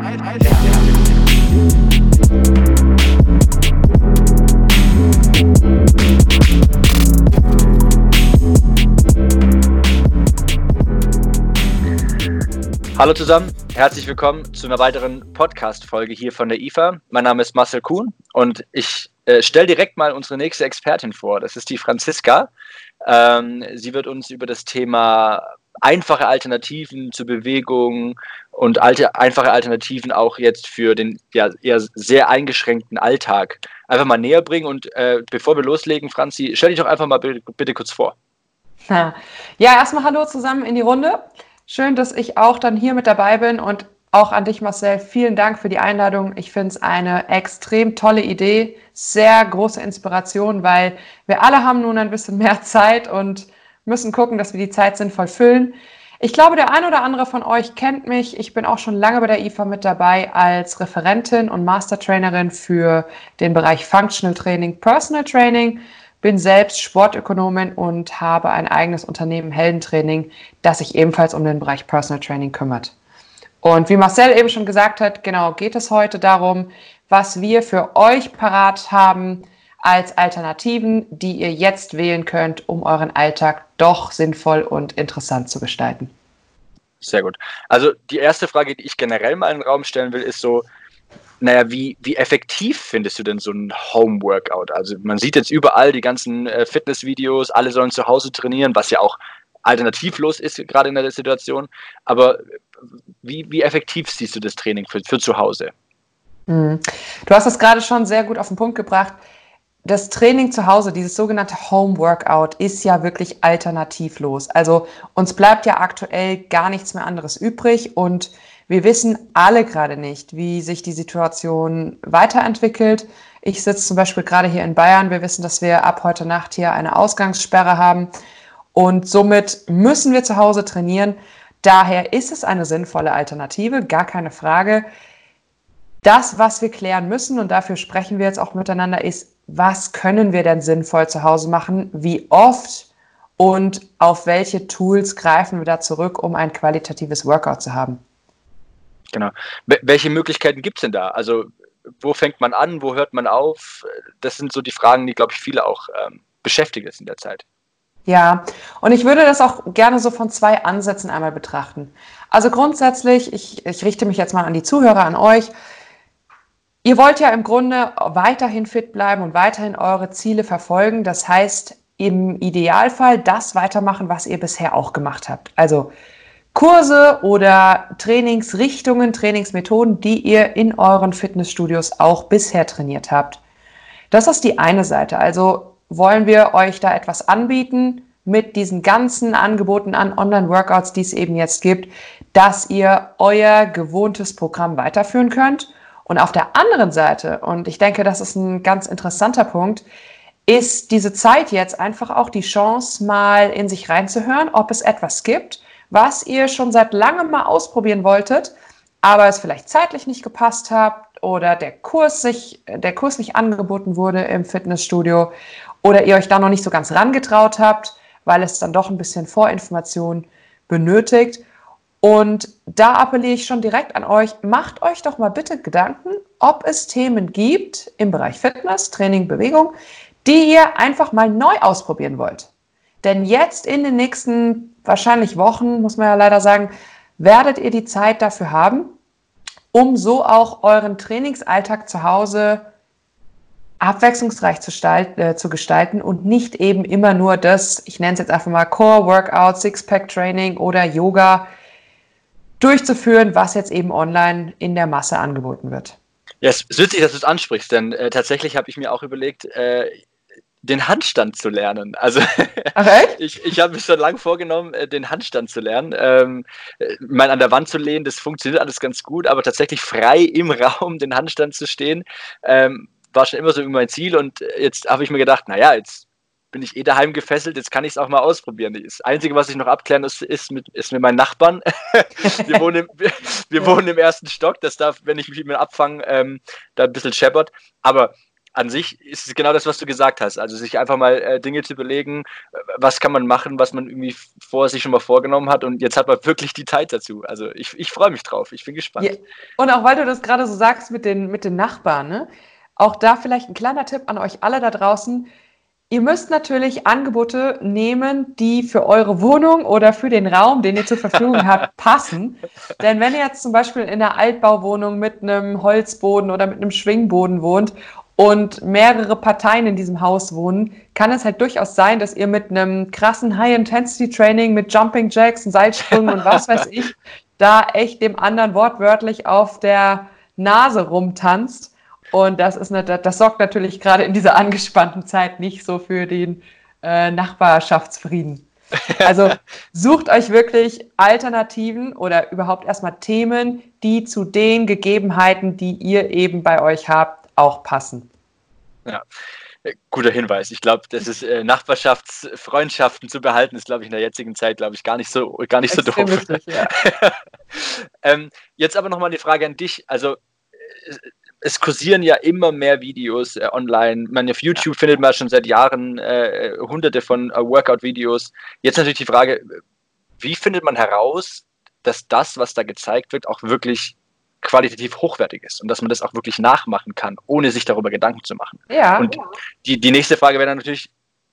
Hallo zusammen, herzlich willkommen zu einer weiteren Podcast-Folge hier von der IFA. Mein Name ist Marcel Kuhn und ich äh, stelle direkt mal unsere nächste Expertin vor. Das ist die Franziska. Ähm, sie wird uns über das Thema einfache Alternativen zur Bewegung und alte, einfache Alternativen auch jetzt für den ja, eher sehr eingeschränkten Alltag einfach mal näher bringen. Und äh, bevor wir loslegen, Franzi, stell dich doch einfach mal bitte, bitte kurz vor. Ja, erstmal Hallo zusammen in die Runde. Schön, dass ich auch dann hier mit dabei bin und auch an dich, Marcel. Vielen Dank für die Einladung. Ich finde es eine extrem tolle Idee, sehr große Inspiration, weil wir alle haben nun ein bisschen mehr Zeit und müssen gucken, dass wir die Zeit sinnvoll füllen. Ich glaube, der ein oder andere von euch kennt mich. Ich bin auch schon lange bei der IFA mit dabei als Referentin und Mastertrainerin für den Bereich Functional Training, Personal Training bin selbst Sportökonomin und habe ein eigenes Unternehmen Heldentraining, das sich ebenfalls um den Bereich Personal Training kümmert. Und wie Marcel eben schon gesagt hat, genau geht es heute darum, was wir für euch parat haben als Alternativen, die ihr jetzt wählen könnt, um euren Alltag doch sinnvoll und interessant zu gestalten. Sehr gut. Also die erste Frage, die ich generell mal in den Raum stellen will, ist so, naja, wie, wie effektiv findest du denn so ein Home-Workout? Also man sieht jetzt überall die ganzen äh, Fitnessvideos, alle sollen zu Hause trainieren, was ja auch alternativlos ist, gerade in der Situation. Aber wie, wie effektiv siehst du das Training für, für zu Hause? Mhm. Du hast es gerade schon sehr gut auf den Punkt gebracht. Das Training zu Hause, dieses sogenannte Home Workout, ist ja wirklich alternativlos. Also uns bleibt ja aktuell gar nichts mehr anderes übrig und wir wissen alle gerade nicht, wie sich die Situation weiterentwickelt. Ich sitze zum Beispiel gerade hier in Bayern. Wir wissen, dass wir ab heute Nacht hier eine Ausgangssperre haben. Und somit müssen wir zu Hause trainieren. Daher ist es eine sinnvolle Alternative, gar keine Frage. Das, was wir klären müssen, und dafür sprechen wir jetzt auch miteinander, ist, was können wir denn sinnvoll zu Hause machen? Wie oft und auf welche Tools greifen wir da zurück, um ein qualitatives Workout zu haben? Genau. Welche Möglichkeiten gibt es denn da? Also, wo fängt man an, wo hört man auf? Das sind so die Fragen, die, glaube ich, viele auch ähm, beschäftigen in der Zeit. Ja, und ich würde das auch gerne so von zwei Ansätzen einmal betrachten. Also grundsätzlich, ich, ich richte mich jetzt mal an die Zuhörer, an euch. Ihr wollt ja im Grunde weiterhin fit bleiben und weiterhin eure Ziele verfolgen. Das heißt, im Idealfall das weitermachen, was ihr bisher auch gemacht habt. Also Kurse oder Trainingsrichtungen, Trainingsmethoden, die ihr in euren Fitnessstudios auch bisher trainiert habt. Das ist die eine Seite. Also wollen wir euch da etwas anbieten mit diesen ganzen Angeboten an Online-Workouts, die es eben jetzt gibt, dass ihr euer gewohntes Programm weiterführen könnt. Und auf der anderen Seite, und ich denke, das ist ein ganz interessanter Punkt, ist diese Zeit jetzt einfach auch die Chance, mal in sich reinzuhören, ob es etwas gibt, was ihr schon seit langem mal ausprobieren wolltet, aber es vielleicht zeitlich nicht gepasst habt oder der Kurs, sich, der Kurs nicht angeboten wurde im Fitnessstudio oder ihr euch da noch nicht so ganz rangetraut habt, weil es dann doch ein bisschen Vorinformation benötigt. Und da appelliere ich schon direkt an euch, macht euch doch mal bitte Gedanken, ob es Themen gibt im Bereich Fitness, Training, Bewegung, die ihr einfach mal neu ausprobieren wollt. Denn jetzt in den nächsten wahrscheinlich Wochen, muss man ja leider sagen, werdet ihr die Zeit dafür haben, um so auch euren Trainingsalltag zu Hause abwechslungsreich zu, äh, zu, gestalten und nicht eben immer nur das, ich nenne es jetzt einfach mal Core Workout, Sixpack Training oder Yoga durchzuführen, was jetzt eben online in der Masse angeboten wird. Ja, es ist witzig, dass du es ansprichst, denn äh, tatsächlich habe ich mir auch überlegt, äh, den Handstand zu lernen. Also Ach, ich, ich habe mich schon lange vorgenommen, äh, den Handstand zu lernen. Ähm, mal an der Wand zu lehnen, das funktioniert alles ganz gut, aber tatsächlich frei im Raum den Handstand zu stehen, ähm, war schon immer so mein Ziel. Und jetzt habe ich mir gedacht, naja, jetzt bin ich eh daheim gefesselt, jetzt kann ich es auch mal ausprobieren. Das Einzige, was ich noch abklären muss, ist mit, ist mit meinen Nachbarn. wir wohnen, im, wir, wir ja. wohnen im ersten Stock, das darf, wenn ich mich mit abfange, ähm, da ein bisschen scheppert. Aber an sich ist es genau das, was du gesagt hast. Also sich einfach mal äh, Dinge zu überlegen, was kann man machen, was man irgendwie vor sich schon mal vorgenommen hat und jetzt hat man wirklich die Zeit dazu. Also ich, ich freue mich drauf, ich bin gespannt. Ja. Und auch weil du das gerade so sagst mit den, mit den Nachbarn, ne? auch da vielleicht ein kleiner Tipp an euch alle da draußen. Ihr müsst natürlich Angebote nehmen, die für eure Wohnung oder für den Raum, den ihr zur Verfügung habt, passen. Denn wenn ihr jetzt zum Beispiel in einer Altbauwohnung mit einem Holzboden oder mit einem Schwingboden wohnt und mehrere Parteien in diesem Haus wohnen, kann es halt durchaus sein, dass ihr mit einem krassen High-Intensity-Training mit Jumping Jacks und Seilsprüngen und was weiß ich, da echt dem anderen wortwörtlich auf der Nase rumtanzt. Und das, ist eine, das sorgt natürlich gerade in dieser angespannten Zeit nicht so für den äh, Nachbarschaftsfrieden. Also sucht euch wirklich Alternativen oder überhaupt erstmal Themen, die zu den Gegebenheiten, die ihr eben bei euch habt, auch passen. Ja, äh, guter Hinweis. Ich glaube, das ist äh, Nachbarschaftsfreundschaften zu behalten, ist, glaube ich, in der jetzigen Zeit, glaube ich, gar nicht so, gar nicht so doof. Wichtig, ja. ähm, jetzt aber nochmal die Frage an dich. Also, äh, es kursieren ja immer mehr Videos äh, online. Man, auf YouTube ja. findet man schon seit Jahren äh, hunderte von äh, Workout-Videos. Jetzt natürlich die Frage, wie findet man heraus, dass das, was da gezeigt wird, auch wirklich qualitativ hochwertig ist und dass man das auch wirklich nachmachen kann, ohne sich darüber Gedanken zu machen. Ja. Und die, die nächste Frage wäre dann natürlich,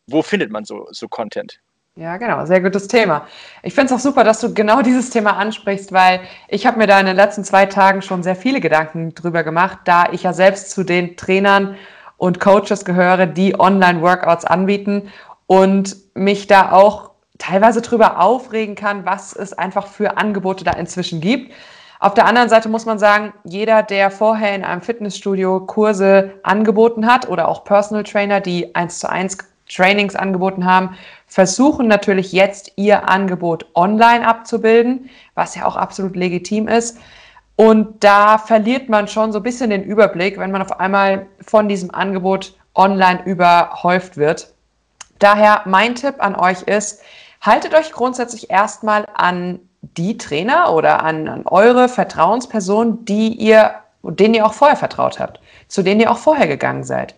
wo findet man so, so Content? Ja, genau, sehr gutes Thema. Ich finde es auch super, dass du genau dieses Thema ansprichst, weil ich habe mir da in den letzten zwei Tagen schon sehr viele Gedanken drüber gemacht, da ich ja selbst zu den Trainern und Coaches gehöre, die Online-Workouts anbieten und mich da auch teilweise drüber aufregen kann, was es einfach für Angebote da inzwischen gibt. Auf der anderen Seite muss man sagen, jeder, der vorher in einem Fitnessstudio Kurse angeboten hat oder auch Personal Trainer, die eins zu eins Trainings angeboten haben, versuchen natürlich jetzt ihr Angebot online abzubilden, was ja auch absolut legitim ist. Und da verliert man schon so ein bisschen den Überblick, wenn man auf einmal von diesem Angebot online überhäuft wird. Daher mein Tipp an euch ist, haltet euch grundsätzlich erstmal an die Trainer oder an, an eure Vertrauenspersonen, die ihr, denen ihr auch vorher vertraut habt, zu denen ihr auch vorher gegangen seid.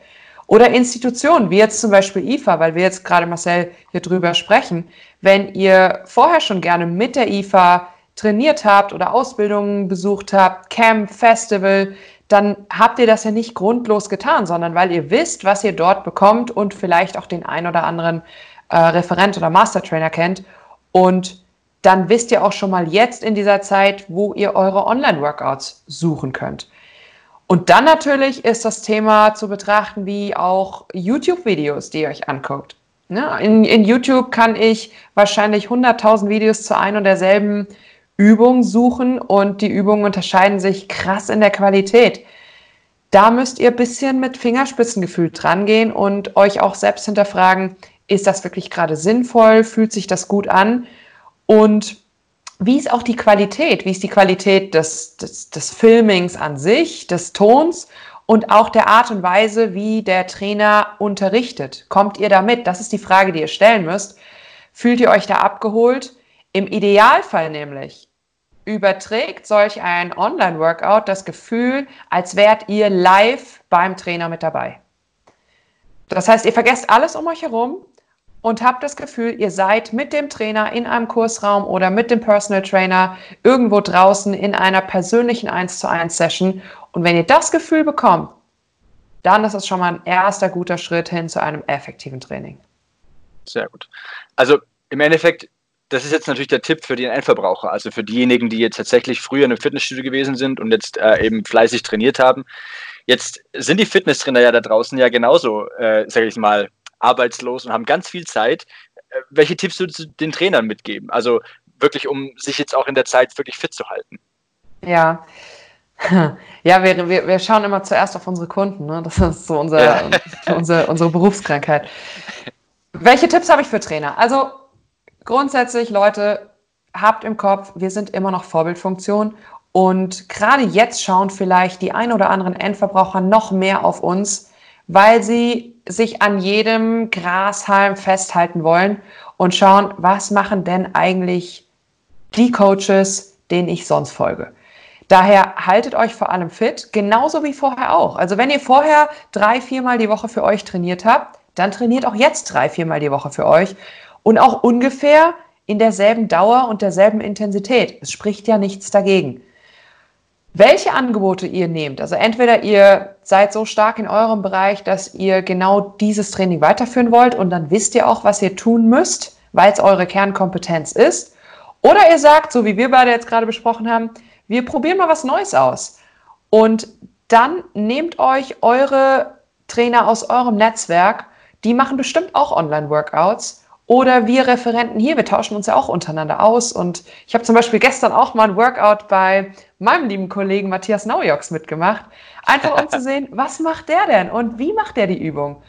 Oder Institutionen, wie jetzt zum Beispiel IFA, weil wir jetzt gerade Marcel hier drüber sprechen. Wenn ihr vorher schon gerne mit der IFA trainiert habt oder Ausbildungen besucht habt, Camp, Festival, dann habt ihr das ja nicht grundlos getan, sondern weil ihr wisst, was ihr dort bekommt und vielleicht auch den ein oder anderen äh, Referent oder Mastertrainer kennt. Und dann wisst ihr auch schon mal jetzt in dieser Zeit, wo ihr eure Online-Workouts suchen könnt. Und dann natürlich ist das Thema zu betrachten wie auch YouTube-Videos, die ihr euch anguckt. Ne? In, in YouTube kann ich wahrscheinlich 100.000 Videos zu ein und derselben Übung suchen und die Übungen unterscheiden sich krass in der Qualität. Da müsst ihr ein bisschen mit Fingerspitzengefühl drangehen und euch auch selbst hinterfragen, ist das wirklich gerade sinnvoll? Fühlt sich das gut an? Und wie ist auch die Qualität? Wie ist die Qualität des, des, des Filmings an sich, des Tons und auch der Art und Weise, wie der Trainer unterrichtet? Kommt ihr damit? Das ist die Frage, die ihr stellen müsst. Fühlt ihr euch da abgeholt? Im Idealfall nämlich überträgt solch ein Online-Workout das Gefühl, als wärt ihr live beim Trainer mit dabei. Das heißt, ihr vergesst alles um euch herum, und habt das Gefühl, ihr seid mit dem Trainer in einem Kursraum oder mit dem Personal Trainer irgendwo draußen in einer persönlichen 1 zu 1 Session. Und wenn ihr das Gefühl bekommt, dann ist es schon mal ein erster guter Schritt hin zu einem effektiven Training. Sehr gut. Also im Endeffekt, das ist jetzt natürlich der Tipp für den Endverbraucher, also für diejenigen, die jetzt tatsächlich früher in einem Fitnessstudio gewesen sind und jetzt äh, eben fleißig trainiert haben. Jetzt sind die Fitnesstrainer ja da draußen ja genauso, äh, sage ich mal, arbeitslos und haben ganz viel Zeit. Äh, welche Tipps würdest du den Trainern mitgeben? Also wirklich, um sich jetzt auch in der Zeit wirklich fit zu halten. Ja. Ja, wir, wir, wir schauen immer zuerst auf unsere Kunden. Ne? Das ist so unser, ja. unsere, unsere Berufskrankheit. Welche Tipps habe ich für Trainer? Also grundsätzlich, Leute, habt im Kopf, wir sind immer noch Vorbildfunktion und gerade jetzt schauen vielleicht die ein oder anderen Endverbraucher noch mehr auf uns, weil sie sich an jedem Grashalm festhalten wollen und schauen, was machen denn eigentlich die Coaches, denen ich sonst folge. Daher haltet euch vor allem fit, genauso wie vorher auch. Also wenn ihr vorher drei, viermal die Woche für euch trainiert habt, dann trainiert auch jetzt drei, viermal die Woche für euch und auch ungefähr in derselben Dauer und derselben Intensität. Es spricht ja nichts dagegen. Welche Angebote ihr nehmt, also entweder ihr seid so stark in eurem Bereich, dass ihr genau dieses Training weiterführen wollt und dann wisst ihr auch, was ihr tun müsst, weil es eure Kernkompetenz ist, oder ihr sagt, so wie wir beide jetzt gerade besprochen haben, wir probieren mal was Neues aus. Und dann nehmt euch eure Trainer aus eurem Netzwerk, die machen bestimmt auch Online-Workouts oder wir Referenten hier, wir tauschen uns ja auch untereinander aus. Und ich habe zum Beispiel gestern auch mal ein Workout bei meinem lieben Kollegen Matthias Naujoks mitgemacht. Einfach um zu sehen, was macht der denn und wie macht der die Übung?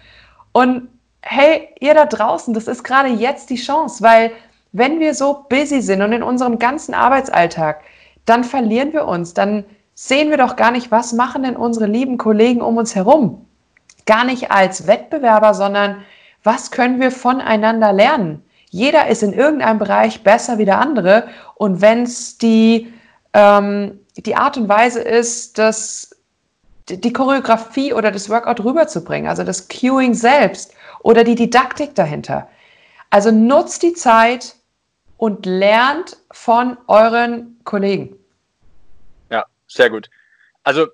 Und hey, ihr da draußen, das ist gerade jetzt die Chance, weil wenn wir so busy sind und in unserem ganzen Arbeitsalltag, dann verlieren wir uns, dann sehen wir doch gar nicht, was machen denn unsere lieben Kollegen um uns herum. Gar nicht als Wettbewerber, sondern was können wir voneinander lernen? Jeder ist in irgendeinem Bereich besser wie der andere. Und wenn es die, ähm, die Art und Weise ist, das, die Choreografie oder das Workout rüberzubringen, also das Cueing selbst oder die Didaktik dahinter. Also nutzt die Zeit und lernt von euren Kollegen. Ja, sehr gut. Also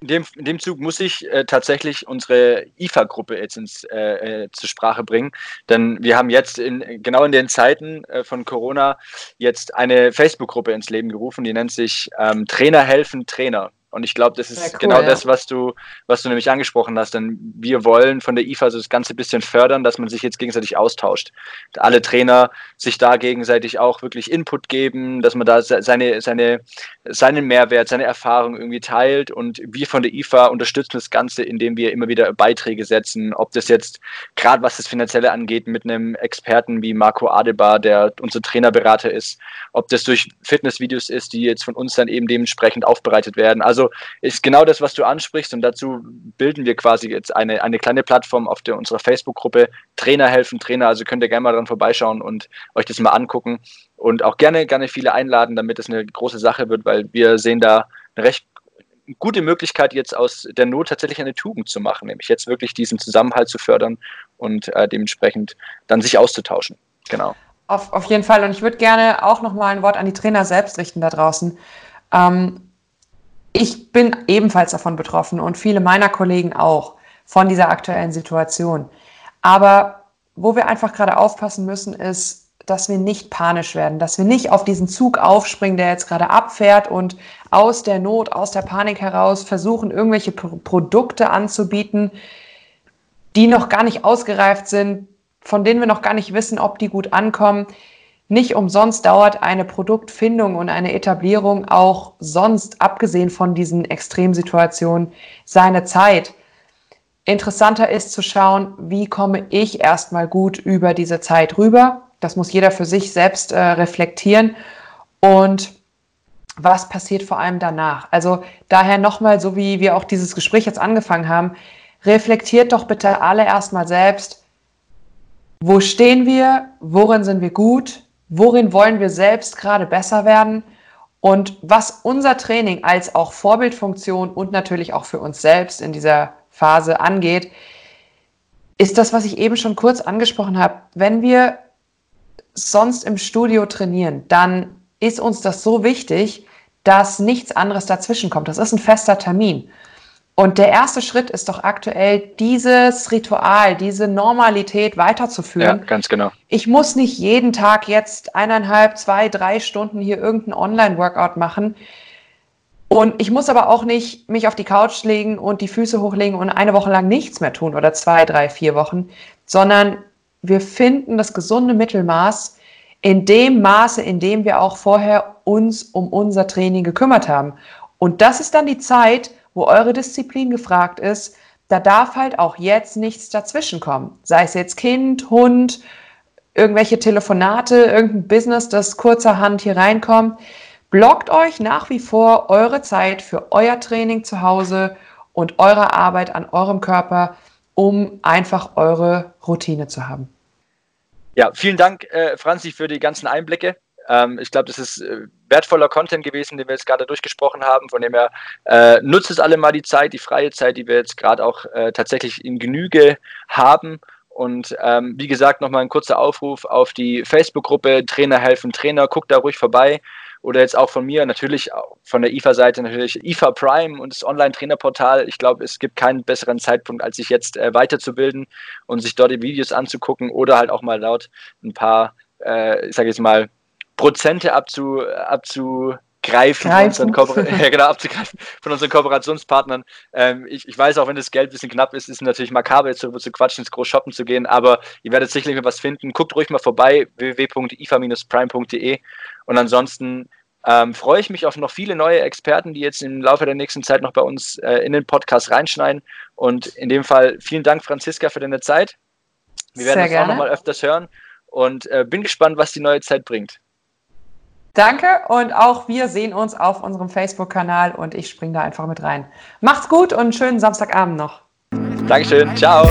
in dem, in dem Zug muss ich äh, tatsächlich unsere IFA-Gruppe jetzt ins, äh, äh, zur Sprache bringen. Denn wir haben jetzt in, genau in den Zeiten äh, von Corona jetzt eine Facebook-Gruppe ins Leben gerufen, die nennt sich ähm, Trainer helfen Trainer. Und ich glaube, das ist cool, genau ja. das, was du, was du nämlich angesprochen hast. Denn wir wollen von der IFA so das Ganze ein bisschen fördern, dass man sich jetzt gegenseitig austauscht. Alle Trainer sich da gegenseitig auch wirklich Input geben, dass man da seine, seine, seinen Mehrwert, seine Erfahrung irgendwie teilt. Und wir von der IFA unterstützen das Ganze, indem wir immer wieder Beiträge setzen. Ob das jetzt gerade was das Finanzielle angeht, mit einem Experten wie Marco Adebar, der unser Trainerberater ist, ob das durch Fitnessvideos ist, die jetzt von uns dann eben dementsprechend aufbereitet werden. Also ist genau das, was du ansprichst und dazu bilden wir quasi jetzt eine, eine kleine Plattform auf der, unserer Facebook-Gruppe Trainer helfen Trainer. Also könnt ihr gerne mal dran vorbeischauen und euch das mal angucken und auch gerne, gerne viele einladen, damit es eine große Sache wird, weil wir sehen da eine recht gute Möglichkeit, jetzt aus der Not tatsächlich eine Tugend zu machen, nämlich jetzt wirklich diesen Zusammenhalt zu fördern und äh, dementsprechend dann sich auszutauschen. Genau. Auf, auf jeden Fall. Und ich würde gerne auch noch mal ein Wort an die Trainer selbst richten da draußen. Ähm, ich bin ebenfalls davon betroffen und viele meiner Kollegen auch von dieser aktuellen Situation. Aber wo wir einfach gerade aufpassen müssen, ist, dass wir nicht panisch werden, dass wir nicht auf diesen Zug aufspringen, der jetzt gerade abfährt und aus der Not, aus der Panik heraus versuchen, irgendwelche Produkte anzubieten, die noch gar nicht ausgereift sind, von denen wir noch gar nicht wissen, ob die gut ankommen. Nicht umsonst dauert eine Produktfindung und eine Etablierung auch sonst, abgesehen von diesen Extremsituationen, seine Zeit. Interessanter ist zu schauen, wie komme ich erstmal gut über diese Zeit rüber. Das muss jeder für sich selbst äh, reflektieren. Und was passiert vor allem danach? Also daher nochmal, so wie wir auch dieses Gespräch jetzt angefangen haben, reflektiert doch bitte alle erstmal selbst, wo stehen wir, worin sind wir gut, worin wollen wir selbst gerade besser werden und was unser Training als auch Vorbildfunktion und natürlich auch für uns selbst in dieser Phase angeht, ist das, was ich eben schon kurz angesprochen habe. Wenn wir sonst im Studio trainieren, dann ist uns das so wichtig, dass nichts anderes dazwischen kommt. Das ist ein fester Termin. Und der erste Schritt ist doch aktuell, dieses Ritual, diese Normalität weiterzuführen. Ja, ganz genau. Ich muss nicht jeden Tag jetzt eineinhalb, zwei, drei Stunden hier irgendein Online-Workout machen. Und ich muss aber auch nicht mich auf die Couch legen und die Füße hochlegen und eine Woche lang nichts mehr tun oder zwei, drei, vier Wochen, sondern wir finden das gesunde Mittelmaß in dem Maße, in dem wir auch vorher uns um unser Training gekümmert haben. Und das ist dann die Zeit, wo eure Disziplin gefragt ist, da darf halt auch jetzt nichts dazwischenkommen. Sei es jetzt Kind, Hund, irgendwelche Telefonate, irgendein Business, das kurzerhand hier reinkommt. Blockt euch nach wie vor eure Zeit für euer Training zu Hause und eure Arbeit an eurem Körper, um einfach eure Routine zu haben. Ja, vielen Dank, äh, Franzi, für die ganzen Einblicke. Ähm, ich glaube, das ist äh, wertvoller Content gewesen, den wir jetzt gerade durchgesprochen haben. Von dem her äh, nutzt es alle mal die Zeit, die freie Zeit, die wir jetzt gerade auch äh, tatsächlich in Genüge haben. Und ähm, wie gesagt, nochmal ein kurzer Aufruf auf die Facebook-Gruppe Trainer helfen Trainer. Guckt da ruhig vorbei oder jetzt auch von mir, natürlich von der IFA-Seite natürlich IFA Prime und das Online-Trainerportal. Ich glaube, es gibt keinen besseren Zeitpunkt, als sich jetzt äh, weiterzubilden und sich dort die Videos anzugucken oder halt auch mal laut ein paar, äh, ich sage jetzt mal, Prozente abzu, abzu greifen, von unseren, ja, genau, abzugreifen von unseren Kooperationspartnern. Ähm, ich, ich, weiß auch, wenn das Geld ein bisschen knapp ist, ist es natürlich makaber, jetzt darüber zu quatschen, ins Groß shoppen zu gehen, aber ihr werdet sicherlich mal was finden. Guckt ruhig mal vorbei, www.ifa-prime.de und ansonsten ähm, freue ich mich auf noch viele neue Experten, die jetzt im Laufe der nächsten Zeit noch bei uns äh, in den Podcast reinschneiden. Und in dem Fall vielen Dank, Franziska, für deine Zeit. Wir werden Sehr uns gerne. auch noch mal öfters hören und äh, bin gespannt, was die neue Zeit bringt. Danke und auch wir sehen uns auf unserem Facebook-Kanal und ich springe da einfach mit rein. Macht's gut und schönen Samstagabend noch. Dankeschön. Ciao.